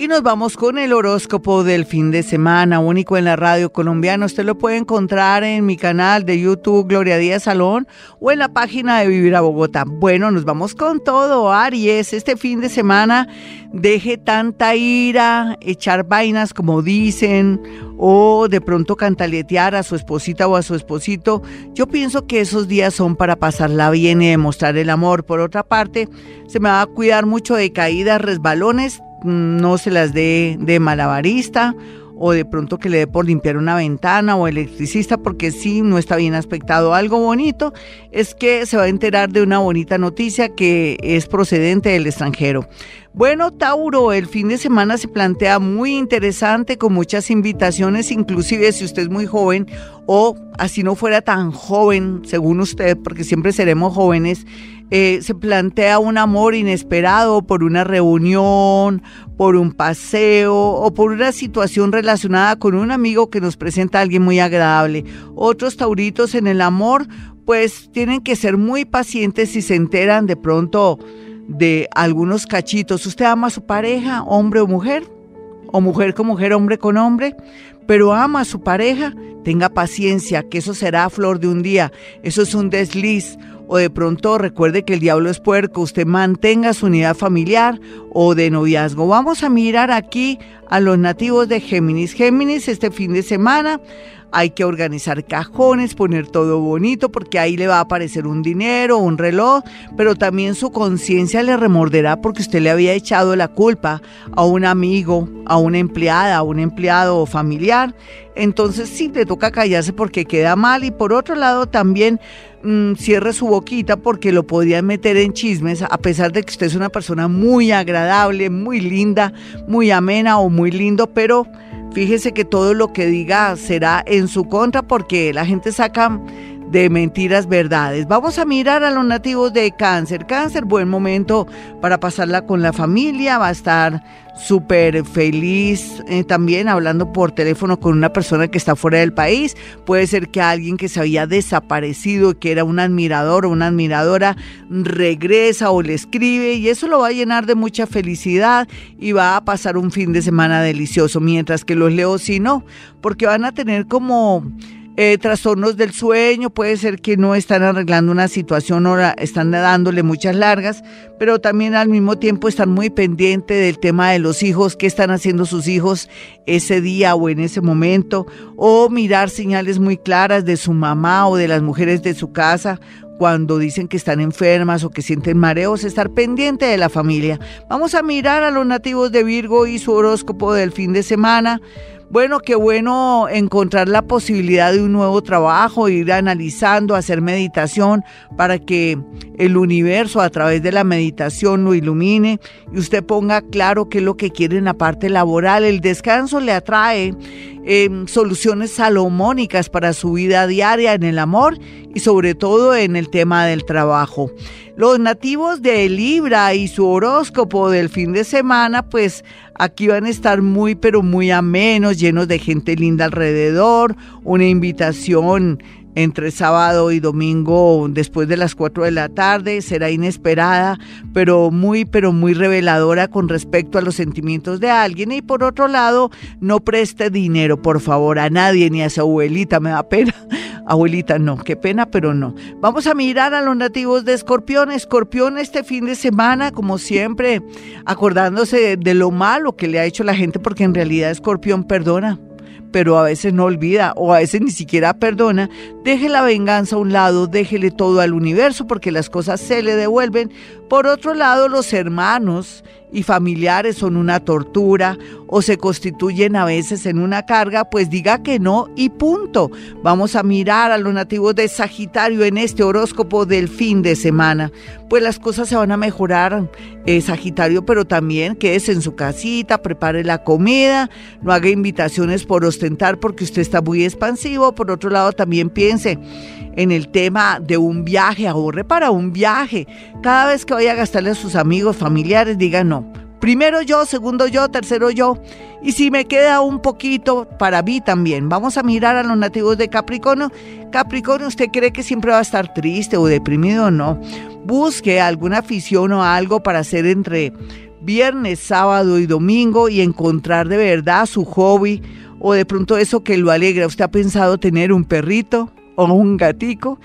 Y nos vamos con el horóscopo del fin de semana, único en la radio colombiana. Usted lo puede encontrar en mi canal de YouTube Gloria Díaz Salón o en la página de Vivir a Bogotá. Bueno, nos vamos con todo, Aries. Este fin de semana deje tanta ira, echar vainas como dicen, o de pronto cantaletear a su esposita o a su esposito. Yo pienso que esos días son para pasarla bien y demostrar el amor. Por otra parte, se me va a cuidar mucho de caídas, resbalones no se las dé de malabarista o de pronto que le dé por limpiar una ventana o electricista porque sí, no está bien aspectado. Algo bonito es que se va a enterar de una bonita noticia que es procedente del extranjero. Bueno, Tauro, el fin de semana se plantea muy interesante con muchas invitaciones, inclusive si usted es muy joven o así no fuera tan joven, según usted, porque siempre seremos jóvenes, eh, se plantea un amor inesperado por una reunión, por un paseo o por una situación relacionada con un amigo que nos presenta a alguien muy agradable. Otros tauritos en el amor, pues tienen que ser muy pacientes si se enteran de pronto de algunos cachitos. ¿Usted ama a su pareja, hombre o mujer? ¿O mujer con mujer, hombre con hombre? Pero ama a su pareja, tenga paciencia, que eso será flor de un día. Eso es un desliz o de pronto recuerde que el diablo es puerco, usted mantenga su unidad familiar o de noviazgo. Vamos a mirar aquí a los nativos de Géminis. Géminis este fin de semana hay que organizar cajones, poner todo bonito, porque ahí le va a aparecer un dinero, un reloj, pero también su conciencia le remorderá porque usted le había echado la culpa a un amigo, a una empleada, a un empleado familiar. Entonces sí, le toca callarse porque queda mal. Y por otro lado también mm, cierre su boquita porque lo podrían meter en chismes, a pesar de que usted es una persona muy agradable, muy linda, muy amena o muy lindo, pero Fíjese que todo lo que diga será en su contra porque la gente saca de mentiras verdades. Vamos a mirar a los nativos de cáncer. Cáncer, buen momento para pasarla con la familia, va a estar súper feliz eh, también hablando por teléfono con una persona que está fuera del país. Puede ser que alguien que se había desaparecido, que era un admirador o una admiradora, regresa o le escribe y eso lo va a llenar de mucha felicidad y va a pasar un fin de semana delicioso, mientras que los leos sí no, porque van a tener como eh, trastornos del sueño, puede ser que no están arreglando una situación o están dándole muchas largas, pero también al mismo tiempo están muy pendientes del tema de los hijos, qué están haciendo sus hijos ese día o en ese momento, o mirar señales muy claras de su mamá o de las mujeres de su casa cuando dicen que están enfermas o que sienten mareos, estar pendiente de la familia. Vamos a mirar a los nativos de Virgo y su horóscopo del fin de semana. Bueno, qué bueno encontrar la posibilidad de un nuevo trabajo, ir analizando, hacer meditación para que el universo a través de la meditación lo ilumine y usted ponga claro qué es lo que quiere en la parte laboral. El descanso le atrae em, soluciones salomónicas para su vida diaria en el amor y sobre todo en el tema del trabajo. Los nativos de Libra y su horóscopo del fin de semana, pues aquí van a estar muy, pero muy amenos, llenos de gente linda alrededor, una invitación entre sábado y domingo después de las 4 de la tarde. Será inesperada, pero muy, pero muy reveladora con respecto a los sentimientos de alguien. Y por otro lado, no preste dinero, por favor, a nadie, ni a su abuelita, me da pena. Abuelita, no, qué pena, pero no. Vamos a mirar a los nativos de Escorpión. Escorpión este fin de semana, como siempre, acordándose de, lo malo que le ha hecho la gente, porque en realidad Escorpión perdona pero a veces no olvida o a veces ni siquiera perdona, deje la venganza a un lado, déjele todo al universo porque las cosas se le devuelven. Por otro lado, los hermanos y familiares son una tortura o se constituyen a veces en una carga, pues diga que no y punto. Vamos a mirar a los nativos de Sagitario en este horóscopo del fin de semana. Pues las cosas se van a mejorar, eh, Sagitario, pero también quédese en su casita, prepare la comida, no haga invitaciones por ostentar porque usted está muy expansivo. Por otro lado, también piense en el tema de un viaje, ahorre para un viaje. Cada vez que vaya a gastarle a sus amigos, familiares, diga no Primero yo, segundo yo, tercero yo. Y si me queda un poquito, para mí también. Vamos a mirar a los nativos de Capricornio. Capricornio, ¿usted cree que siempre va a estar triste o deprimido o no? Busque alguna afición o algo para hacer entre viernes, sábado y domingo y encontrar de verdad su hobby o de pronto eso que lo alegra. ¿Usted ha pensado tener un perrito o un gatico?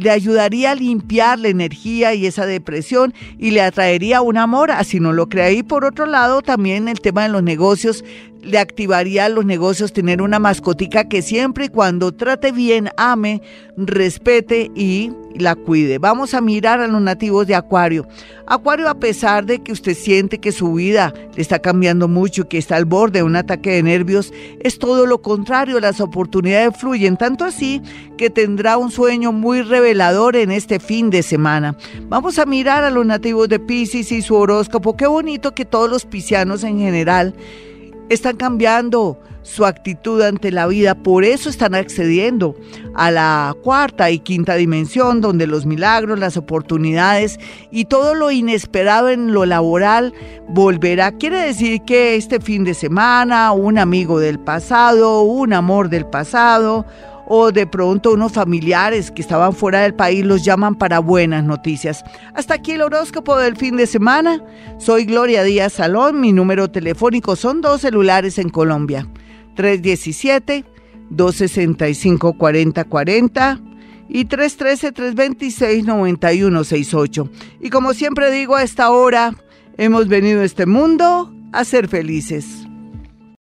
le ayudaría a limpiar la energía y esa depresión y le atraería un amor, así no lo cree. Y por otro lado, también el tema de los negocios, le activaría a los negocios tener una mascotica que siempre y cuando trate bien, ame, respete y la cuide. Vamos a mirar a los nativos de Acuario. Acuario, a pesar de que usted siente que su vida le está cambiando mucho, que está al borde de un ataque de nervios, es todo lo contrario, las oportunidades fluyen, tanto así que tendrá un sueño muy revelador en este fin de semana. Vamos a mirar a los nativos de Pisces y su horóscopo. Qué bonito que todos los piscianos en general están cambiando su actitud ante la vida, por eso están accediendo a la cuarta y quinta dimensión, donde los milagros, las oportunidades y todo lo inesperado en lo laboral volverá. Quiere decir que este fin de semana, un amigo del pasado, un amor del pasado, o de pronto unos familiares que estaban fuera del país los llaman para buenas noticias. Hasta aquí el horóscopo del fin de semana. Soy Gloria Díaz Salón, mi número telefónico son dos celulares en Colombia. 317-265-4040 y 313-326-9168. Y como siempre digo, a esta hora hemos venido a este mundo a ser felices.